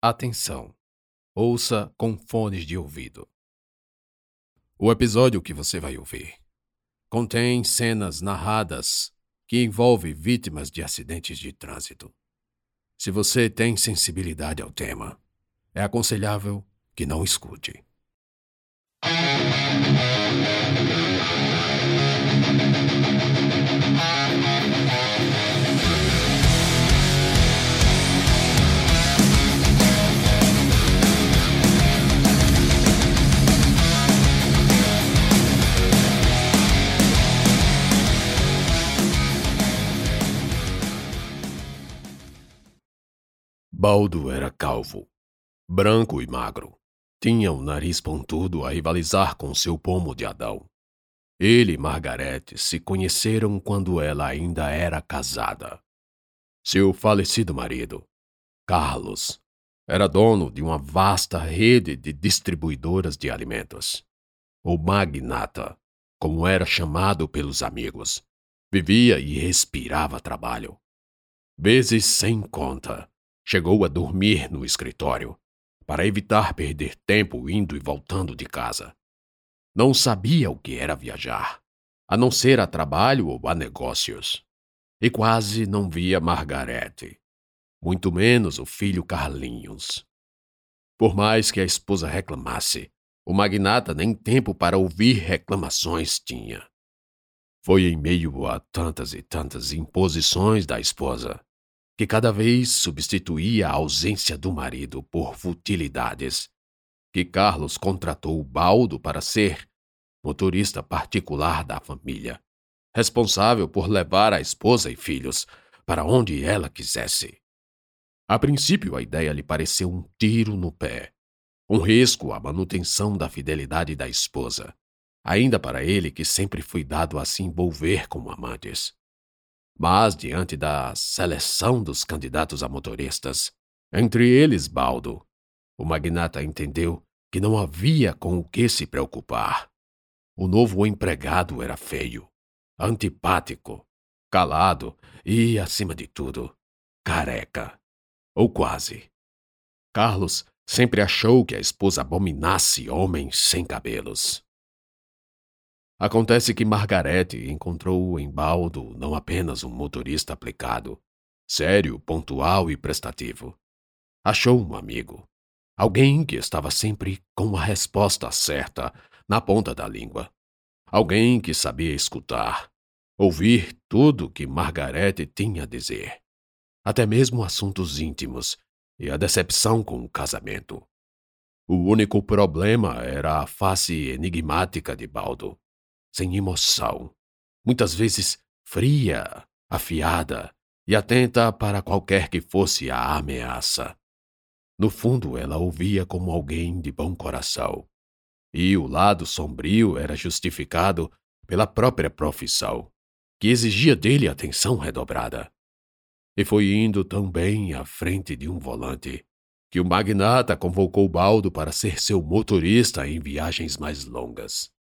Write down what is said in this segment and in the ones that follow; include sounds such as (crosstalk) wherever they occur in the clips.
Atenção! Ouça com fones de ouvido. O episódio que você vai ouvir contém cenas narradas que envolvem vítimas de acidentes de trânsito. Se você tem sensibilidade ao tema, é aconselhável que não escute. Baldo era calvo, branco e magro. Tinha o nariz pontudo a rivalizar com seu pomo de Adão. Ele e Margarete se conheceram quando ela ainda era casada. Seu falecido marido, Carlos, era dono de uma vasta rede de distribuidoras de alimentos. O magnata, como era chamado pelos amigos, vivia e respirava trabalho. Vezes sem conta, chegou a dormir no escritório, para evitar perder tempo indo e voltando de casa. Não sabia o que era viajar, a não ser a trabalho ou a negócios. E quase não via Margarete, muito menos o filho Carlinhos. Por mais que a esposa reclamasse, o magnata nem tempo para ouvir reclamações tinha. Foi em meio a tantas e tantas imposições da esposa que cada vez substituía a ausência do marido por futilidades, que Carlos contratou Baldo para ser motorista particular da família, responsável por levar a esposa e filhos para onde ela quisesse. A princípio, a ideia lhe pareceu um tiro no pé, um risco à manutenção da fidelidade da esposa, ainda para ele que sempre foi dado a se envolver com amantes. Mas, diante da seleção dos candidatos a motoristas, entre eles Baldo, o magnata entendeu que não havia com o que se preocupar. O novo empregado era feio, antipático, calado e, acima de tudo, careca. Ou quase. Carlos sempre achou que a esposa abominasse homens sem cabelos. Acontece que Margarete encontrou em Baldo não apenas um motorista aplicado, sério, pontual e prestativo. Achou um amigo. Alguém que estava sempre com a resposta certa na ponta da língua. Alguém que sabia escutar, ouvir tudo que Margarete tinha a dizer. Até mesmo assuntos íntimos e a decepção com o casamento. O único problema era a face enigmática de Baldo sem emoção, muitas vezes fria, afiada e atenta para qualquer que fosse a ameaça. No fundo, ela ouvia como alguém de bom coração. E o lado sombrio era justificado pela própria profissão, que exigia dele atenção redobrada. E foi indo tão bem à frente de um volante que o magnata convocou Baldo para ser seu motorista em viagens mais longas.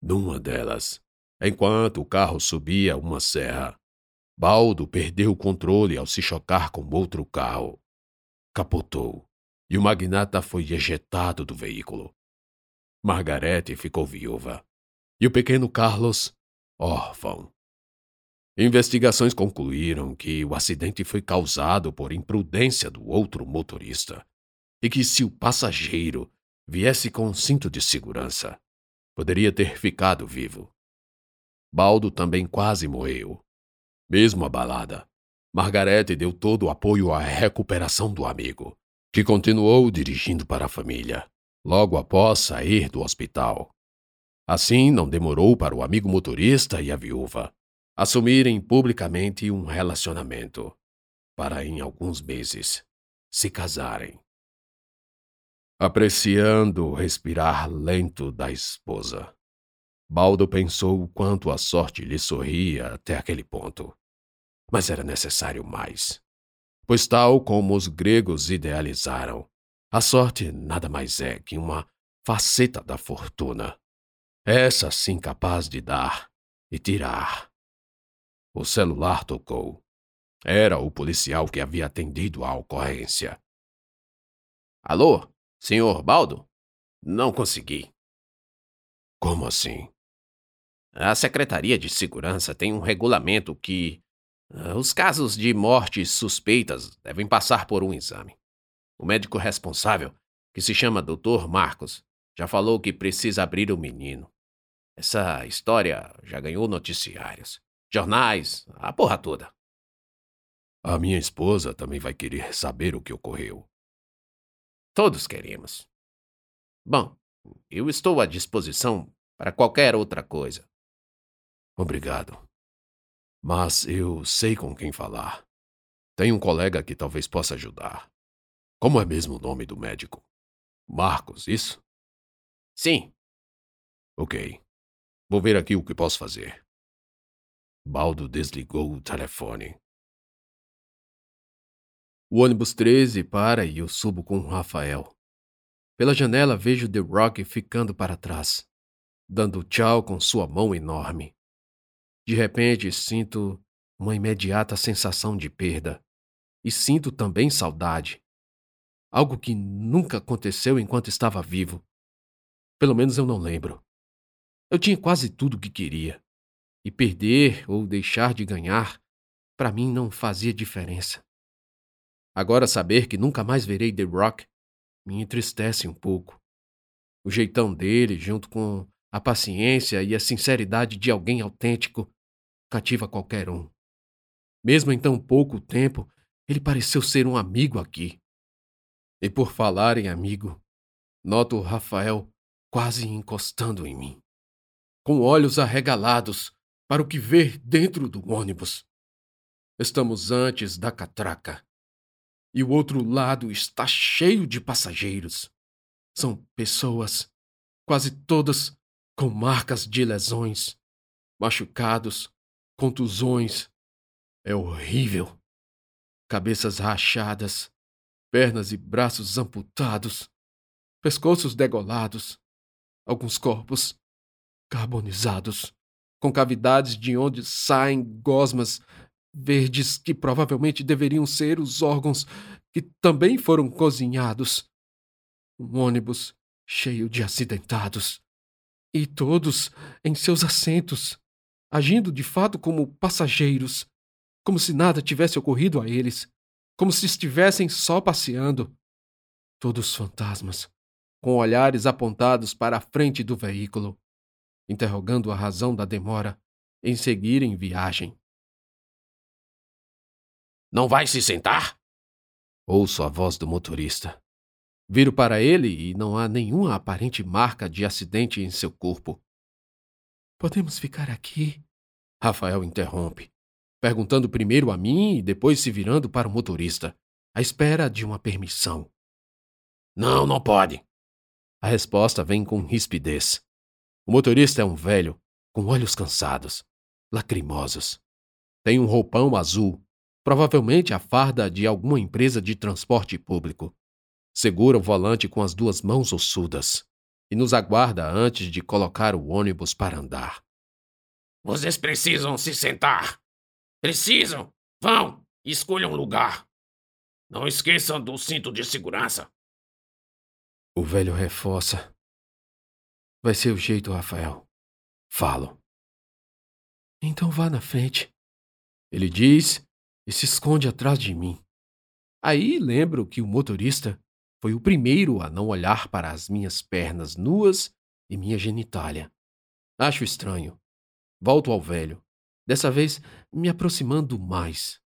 Numa delas, enquanto o carro subia uma serra, Baldo perdeu o controle ao se chocar com outro carro. Capotou e o magnata foi ejetado do veículo. Margarete ficou viúva e o pequeno Carlos, órfão. Investigações concluíram que o acidente foi causado por imprudência do outro motorista e que se o passageiro viesse com cinto de segurança, Poderia ter ficado vivo. Baldo também quase morreu. Mesmo abalada, Margarete deu todo o apoio à recuperação do amigo, que continuou dirigindo para a família, logo após sair do hospital. Assim, não demorou para o amigo motorista e a viúva assumirem publicamente um relacionamento, para em alguns meses se casarem apreciando o respirar lento da esposa. Baldo pensou o quanto a sorte lhe sorria até aquele ponto. Mas era necessário mais. Pois, tal como os gregos idealizaram, a sorte nada mais é que uma faceta da fortuna. Essa sim capaz de dar e tirar. O celular tocou. Era o policial que havia atendido à ocorrência. Alô, senhor Baldo? Não consegui. Como assim? A Secretaria de Segurança tem um regulamento que uh, os casos de mortes suspeitas devem passar por um exame. O médico responsável, que se chama Dr. Marcos, já falou que precisa abrir o menino. Essa história já ganhou noticiários, jornais, a porra toda. A minha esposa também vai querer saber o que ocorreu. Todos queremos. Bom, eu estou à disposição para qualquer outra coisa. Obrigado. Mas eu sei com quem falar. Tem um colega que talvez possa ajudar. Como é mesmo o nome do médico? Marcos, isso? Sim. Ok. Vou ver aqui o que posso fazer. Baldo desligou o telefone. O ônibus 13 para e eu subo com o Rafael. Pela janela vejo The Rock ficando para trás, dando tchau com sua mão enorme. De repente sinto uma imediata sensação de perda. E sinto também saudade. Algo que nunca aconteceu enquanto estava vivo. Pelo menos eu não lembro. Eu tinha quase tudo o que queria. E perder ou deixar de ganhar, para mim não fazia diferença. Agora saber que nunca mais verei The Rock me entristece um pouco. O jeitão dele, junto com a paciência e a sinceridade de alguém autêntico, cativa qualquer um. Mesmo em tão pouco tempo, ele pareceu ser um amigo aqui. E por falar em amigo, noto o Rafael quase encostando em mim, com olhos arregalados para o que ver dentro do ônibus. Estamos antes da catraca. E o outro lado está cheio de passageiros. São pessoas, quase todas com marcas de lesões, machucados, contusões. É horrível. Cabeças rachadas, pernas e braços amputados, pescoços degolados, alguns corpos carbonizados, com cavidades de onde saem gosmas verdes que provavelmente deveriam ser os órgãos que também foram cozinhados. Um ônibus cheio de acidentados. E todos em seus assentos, agindo de fato como passageiros, como se nada tivesse ocorrido a eles, como se estivessem só passeando. Todos fantasmas, com olhares apontados para a frente do veículo, interrogando a razão da demora em seguir em viagem. Não vai se sentar? Ouço a voz do motorista. Viro para ele e não há nenhuma aparente marca de acidente em seu corpo. Podemos ficar aqui? Rafael interrompe, perguntando primeiro a mim e depois se virando para o motorista, à espera de uma permissão. Não, não pode. A resposta vem com rispidez. O motorista é um velho, com olhos cansados, lacrimosos. Tem um roupão azul, provavelmente a farda de alguma empresa de transporte público. Segura o volante com as duas mãos ossudas e nos aguarda antes de colocar o ônibus para andar. Vocês precisam se sentar. Precisam. Vão, escolham um lugar. Não esqueçam do cinto de segurança. O velho reforça. Vai ser o jeito, Rafael. Falo. Então vá na frente. Ele diz e se esconde atrás de mim. Aí lembro que o motorista foi o primeiro a não olhar para as minhas pernas nuas e minha genitália. Acho estranho. Volto ao velho, dessa vez me aproximando mais,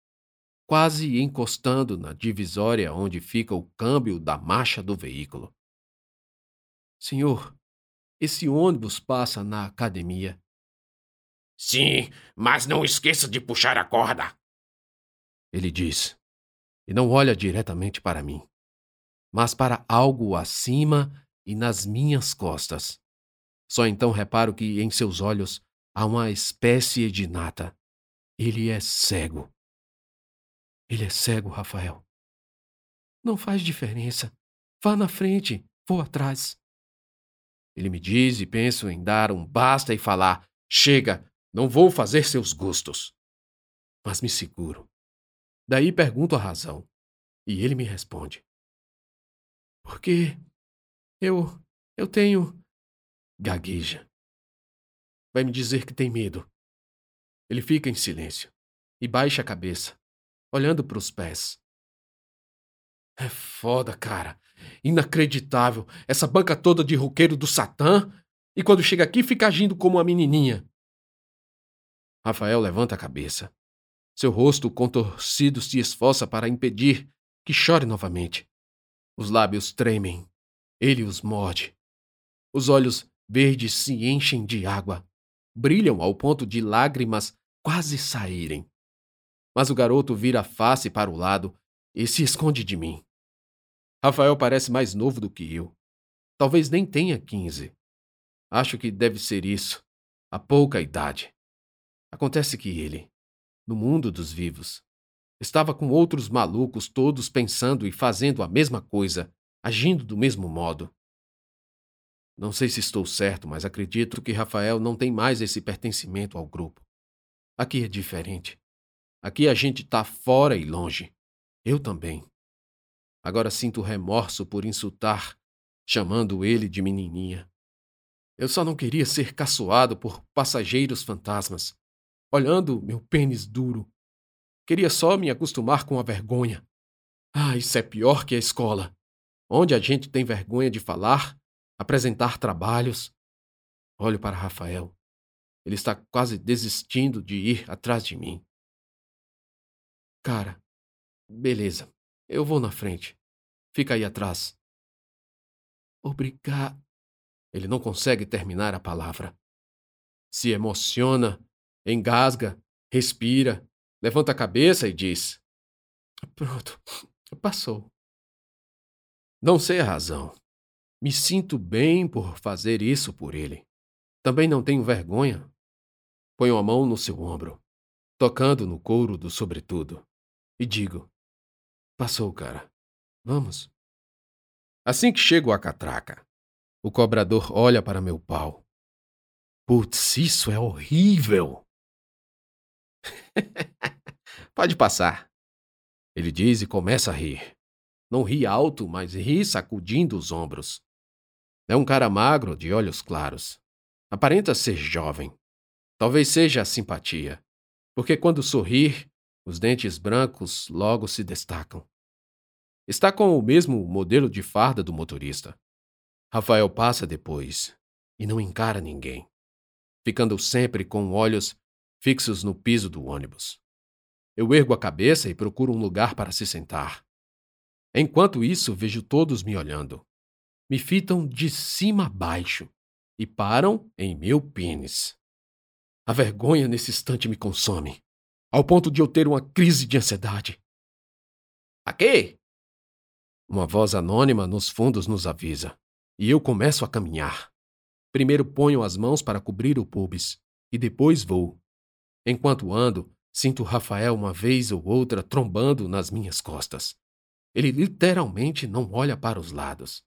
quase encostando na divisória onde fica o câmbio da marcha do veículo. Senhor, esse ônibus passa na academia. Sim, mas não esqueça de puxar a corda. Ele diz, e não olha diretamente para mim, mas para algo acima e nas minhas costas. Só então reparo que em seus olhos há uma espécie de nata. Ele é cego. Ele é cego, Rafael. Não faz diferença. Vá na frente, vou atrás. Ele me diz e penso em dar um basta e falar: Chega, não vou fazer seus gostos. Mas me seguro. Daí pergunto a razão. E ele me responde: Porque eu. eu tenho. Gagueja. Vai me dizer que tem medo. Ele fica em silêncio e baixa a cabeça, olhando para os pés. É foda, cara. Inacreditável. Essa banca toda de roqueiro do Satã. E quando chega aqui, fica agindo como uma menininha. Rafael levanta a cabeça. Seu rosto contorcido se esforça para impedir que chore novamente. Os lábios tremem. Ele os morde. Os olhos verdes se enchem de água. Brilham ao ponto de lágrimas quase saírem. Mas o garoto vira a face para o lado e se esconde de mim. Rafael parece mais novo do que eu. Talvez nem tenha quinze. Acho que deve ser isso. A pouca idade. Acontece que ele, no mundo dos vivos, estava com outros malucos todos pensando e fazendo a mesma coisa, agindo do mesmo modo. Não sei se estou certo, mas acredito que Rafael não tem mais esse pertencimento ao grupo. Aqui é diferente. Aqui a gente está fora e longe. Eu também. Agora sinto remorso por insultar, chamando ele de menininha. Eu só não queria ser caçoado por passageiros fantasmas, olhando meu pênis duro. Queria só me acostumar com a vergonha. Ah, isso é pior que a escola, onde a gente tem vergonha de falar, apresentar trabalhos. Olho para Rafael. Ele está quase desistindo de ir atrás de mim. Cara, beleza. Eu vou na frente. Fica aí atrás. Obrigado. Ele não consegue terminar a palavra. Se emociona, engasga, respira, levanta a cabeça e diz: Pronto, passou. Não sei a razão. Me sinto bem por fazer isso por ele. Também não tenho vergonha. Ponho a mão no seu ombro, tocando no couro do sobretudo, e digo: Passou, cara. Vamos. Assim que chego à catraca, o cobrador olha para meu pau. Putz, isso é horrível! (laughs) Pode passar. Ele diz e começa a rir. Não ri alto, mas ri sacudindo os ombros. É um cara magro, de olhos claros. Aparenta ser jovem. Talvez seja a simpatia, porque quando sorrir, os dentes brancos logo se destacam. Está com o mesmo modelo de farda do motorista. Rafael passa depois e não encara ninguém, ficando sempre com olhos fixos no piso do ônibus. Eu ergo a cabeça e procuro um lugar para se sentar. Enquanto isso, vejo todos me olhando. Me fitam de cima a baixo e param em meu pênis. A vergonha nesse instante me consome, ao ponto de eu ter uma crise de ansiedade. Aqui! Uma voz anônima nos fundos nos avisa, e eu começo a caminhar. Primeiro ponho as mãos para cobrir o pubis, e depois vou. Enquanto ando, sinto Rafael uma vez ou outra trombando nas minhas costas. Ele literalmente não olha para os lados.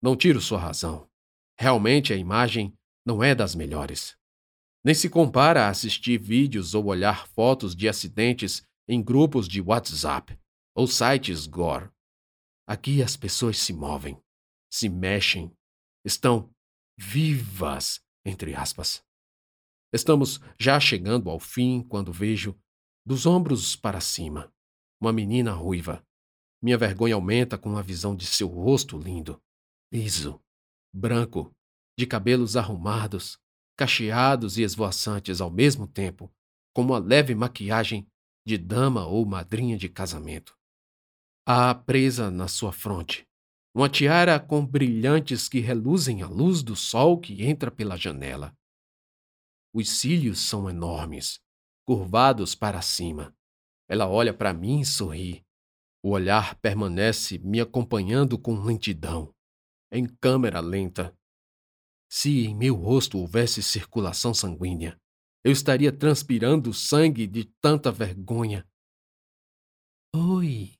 Não tiro sua razão. Realmente a imagem não é das melhores. Nem se compara a assistir vídeos ou olhar fotos de acidentes em grupos de WhatsApp ou sites gore. Aqui as pessoas se movem, se mexem, estão vivas, entre aspas. Estamos já chegando ao fim quando vejo, dos ombros para cima, uma menina ruiva. Minha vergonha aumenta com a visão de seu rosto lindo, liso, branco, de cabelos arrumados, cacheados e esvoaçantes ao mesmo tempo, com uma leve maquiagem de dama ou madrinha de casamento. Há presa na sua fronte uma tiara com brilhantes que reluzem à luz do sol que entra pela janela. Os cílios são enormes, curvados para cima. Ela olha para mim e sorri. O olhar permanece me acompanhando com lentidão em câmera lenta. Se em meu rosto houvesse circulação sanguínea, eu estaria transpirando sangue de tanta vergonha. Oi,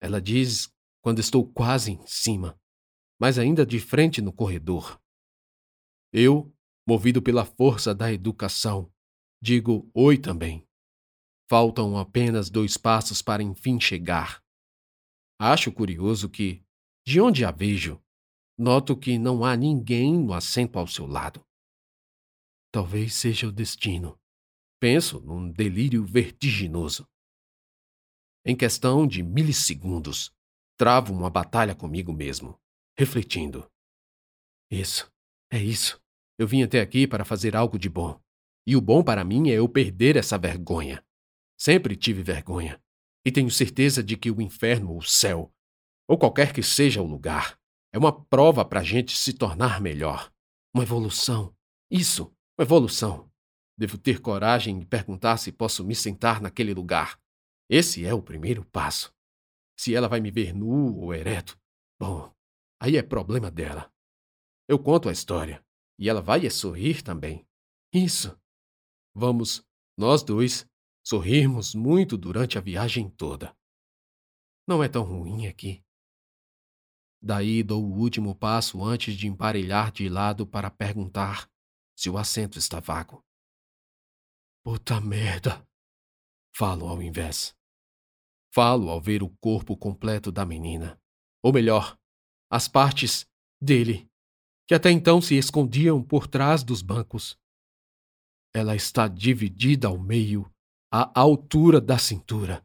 ela diz quando estou quase em cima, mas ainda de frente no corredor. Eu, movido pela força da educação, digo oi também. Faltam apenas dois passos para enfim chegar. Acho curioso que, De onde a vejo, noto que não há ninguém no assento ao seu lado. Talvez seja o destino. Penso num delírio vertiginoso. Em questão de milissegundos, travo uma batalha comigo mesmo, refletindo. Isso, é isso. Eu vim até aqui para fazer algo de bom. E o bom para mim é eu perder essa vergonha. Sempre tive vergonha. E tenho certeza de que o inferno ou o céu, ou qualquer que seja o lugar, é uma prova para a gente se tornar melhor. Uma evolução. Isso, uma evolução. Devo ter coragem e perguntar se posso me sentar naquele lugar. Esse é o primeiro passo. Se ela vai me ver nu ou ereto, bom, aí é problema dela. Eu conto a história e ela vai sorrir também. Isso. Vamos, nós dois, sorrirmos muito durante a viagem toda. Não é tão ruim aqui. Daí dou o último passo antes de emparelhar de lado para perguntar se o assento está vago. Puta merda! Falo ao invés. Falo ao ver o corpo completo da menina. Ou melhor, as partes dele, que até então se escondiam por trás dos bancos. Ela está dividida ao meio, à altura da cintura.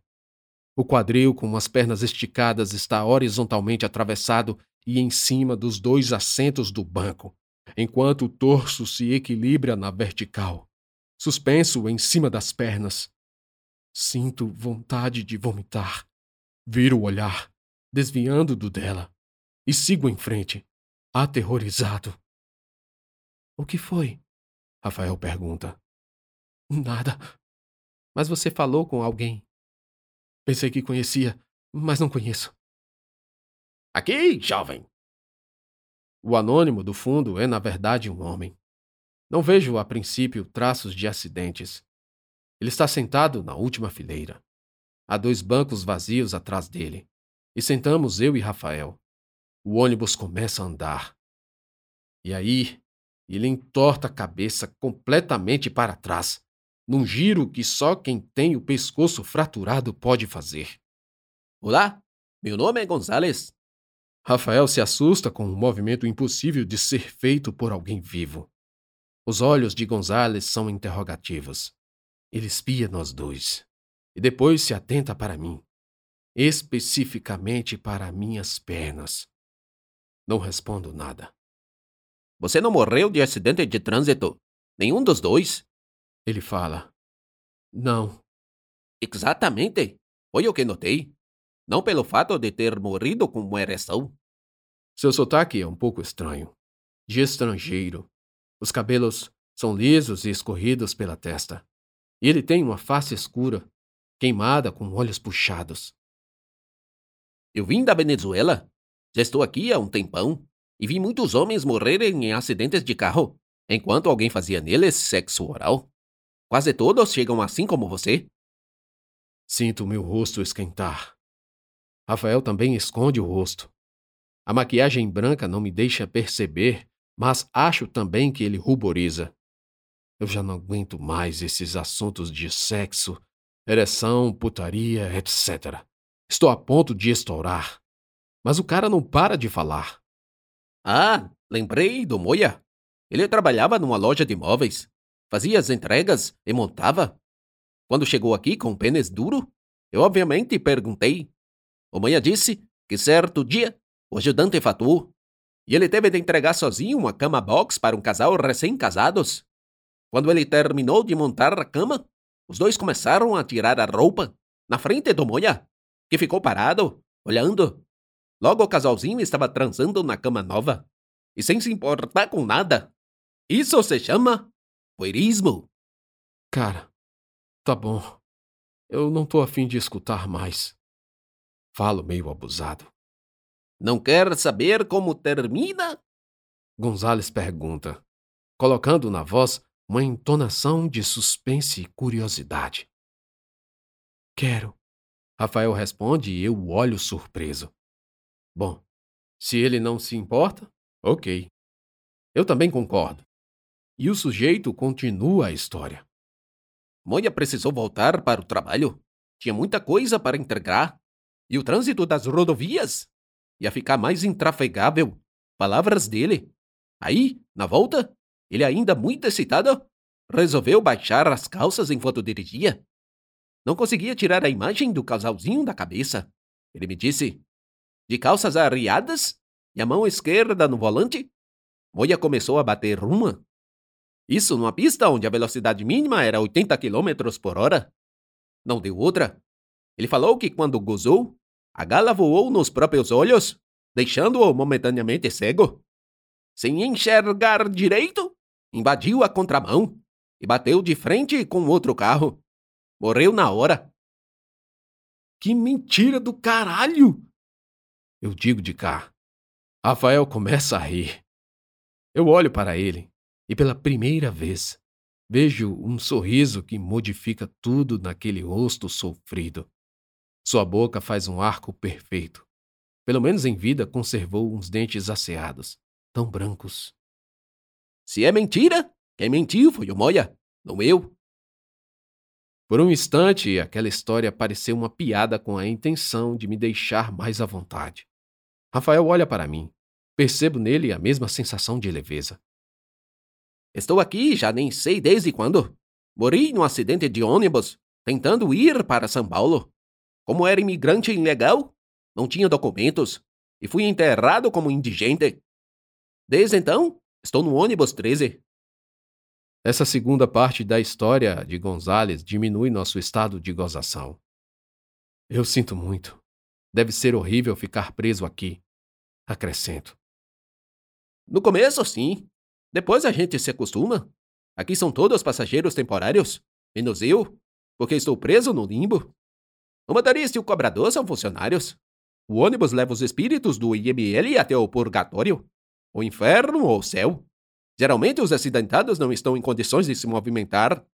O quadril, com as pernas esticadas, está horizontalmente atravessado e em cima dos dois assentos do banco, enquanto o torso se equilibra na vertical, suspenso em cima das pernas. Sinto vontade de vomitar. Viro o olhar, desviando do dela, e sigo em frente, aterrorizado. O que foi? Rafael pergunta. Nada. Mas você falou com alguém. Pensei que conhecia, mas não conheço. Aqui, jovem! O anônimo do fundo é, na verdade, um homem. Não vejo, a princípio, traços de acidentes. Ele está sentado na última fileira. Há dois bancos vazios atrás dele. E sentamos eu e Rafael. O ônibus começa a andar. E aí, ele entorta a cabeça completamente para trás, num giro que só quem tem o pescoço fraturado pode fazer. Olá, meu nome é Gonzales. Rafael se assusta com um movimento impossível de ser feito por alguém vivo. Os olhos de Gonzales são interrogativos. Ele espia nós dois. E depois se atenta para mim. Especificamente para minhas pernas. Não respondo nada. Você não morreu de acidente de trânsito? Nenhum dos dois? Ele fala. Não. Exatamente. Foi o que notei. Não pelo fato de ter morrido com uma ereção. Seu sotaque é um pouco estranho. De estrangeiro. Os cabelos são lisos e escorridos pela testa. E ele tem uma face escura, queimada com olhos puxados. Eu vim da Venezuela. Já estou aqui há um tempão e vi muitos homens morrerem em acidentes de carro, enquanto alguém fazia neles sexo oral. Quase todos chegam assim como você. Sinto meu rosto esquentar. Rafael também esconde o rosto. A maquiagem branca não me deixa perceber, mas acho também que ele ruboriza. Eu já não aguento mais esses assuntos de sexo, ereção, putaria, etc. Estou a ponto de estourar. Mas o cara não para de falar. Ah, lembrei do Moia. Ele trabalhava numa loja de móveis. Fazia as entregas e montava. Quando chegou aqui com o pênis duro, eu obviamente perguntei. O Moia disse que certo dia o ajudante fatou e ele teve de entregar sozinho uma cama box para um casal recém-casados. Quando ele terminou de montar a cama, os dois começaram a tirar a roupa na frente do Moia, que ficou parado, olhando. Logo o casalzinho estava transando na cama nova e sem se importar com nada. Isso se chama voyeurismo. Cara, tá bom. Eu não tô afim de escutar mais. Falo meio abusado. Não quer saber como termina? Gonzales pergunta, colocando na voz uma entonação de suspense e curiosidade. Quero. Rafael responde e eu olho surpreso. Bom, se ele não se importa, ok. Eu também concordo. E o sujeito continua a história. Moia precisou voltar para o trabalho. Tinha muita coisa para entregar. E o trânsito das rodovias? ia ficar mais intrafegável. Palavras dele. Aí, na volta, ele ainda muito excitado, resolveu baixar as calças enquanto dirigia. Não conseguia tirar a imagem do casalzinho da cabeça. Ele me disse: De calças arriadas e a mão esquerda no volante? Moia começou a bater uma. Isso numa pista onde a velocidade mínima era 80 km por hora. Não deu outra. Ele falou que quando gozou, a gala voou nos próprios olhos, deixando-o momentaneamente cego. Sem enxergar direito, invadiu a contramão e bateu de frente com outro carro. Morreu na hora. Que mentira do caralho! Eu digo de cá. Rafael começa a rir. Eu olho para ele e pela primeira vez vejo um sorriso que modifica tudo naquele rosto sofrido. Sua boca faz um arco perfeito. Pelo menos em vida conservou uns dentes asseados, tão brancos. Se é mentira, quem mentiu foi o Moia, não eu. Por um instante, aquela história pareceu uma piada com a intenção de me deixar mais à vontade. Rafael olha para mim. Percebo nele a mesma sensação de leveza. Estou aqui já nem sei desde quando. Morri num acidente de ônibus, tentando ir para São Paulo. Como era imigrante ilegal, não tinha documentos e fui enterrado como indigente. Desde então, estou no ônibus 13. Essa segunda parte da história de Gonzales diminui nosso estado de gozação. Eu sinto muito. Deve ser horrível ficar preso aqui. Acrescento. No começo, sim. Depois a gente se acostuma. Aqui são todos passageiros temporários, menos eu, porque estou preso no limbo. O motorista e o cobrador são funcionários. O ônibus leva os espíritos do IML até o purgatório, o inferno ou o céu. Geralmente os acidentados não estão em condições de se movimentar.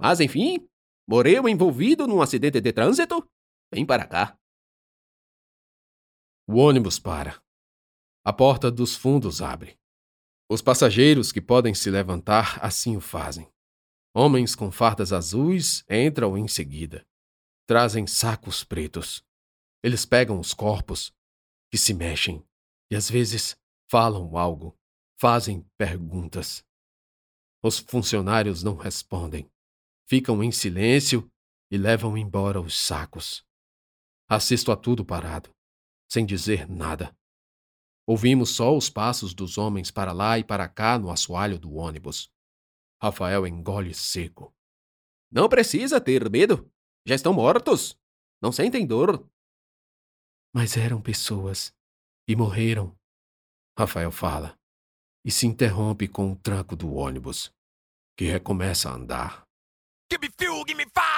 Mas, enfim, morreu envolvido num acidente de trânsito? Vem para cá. O ônibus para. A porta dos fundos abre. Os passageiros que podem se levantar assim o fazem. Homens com fardas azuis entram em seguida. Trazem sacos pretos. Eles pegam os corpos, que se mexem, e às vezes falam algo fazem perguntas. Os funcionários não respondem. Ficam em silêncio e levam embora os sacos. Assisto a tudo parado, sem dizer nada. Ouvimos só os passos dos homens para lá e para cá no assoalho do ônibus. Rafael engole seco. Não precisa ter medo. Já estão mortos. Não sentem dor. Mas eram pessoas e morreram. Rafael fala e se interrompe com o tranco do ônibus, que recomeça a andar. Give me fuel, give me fire.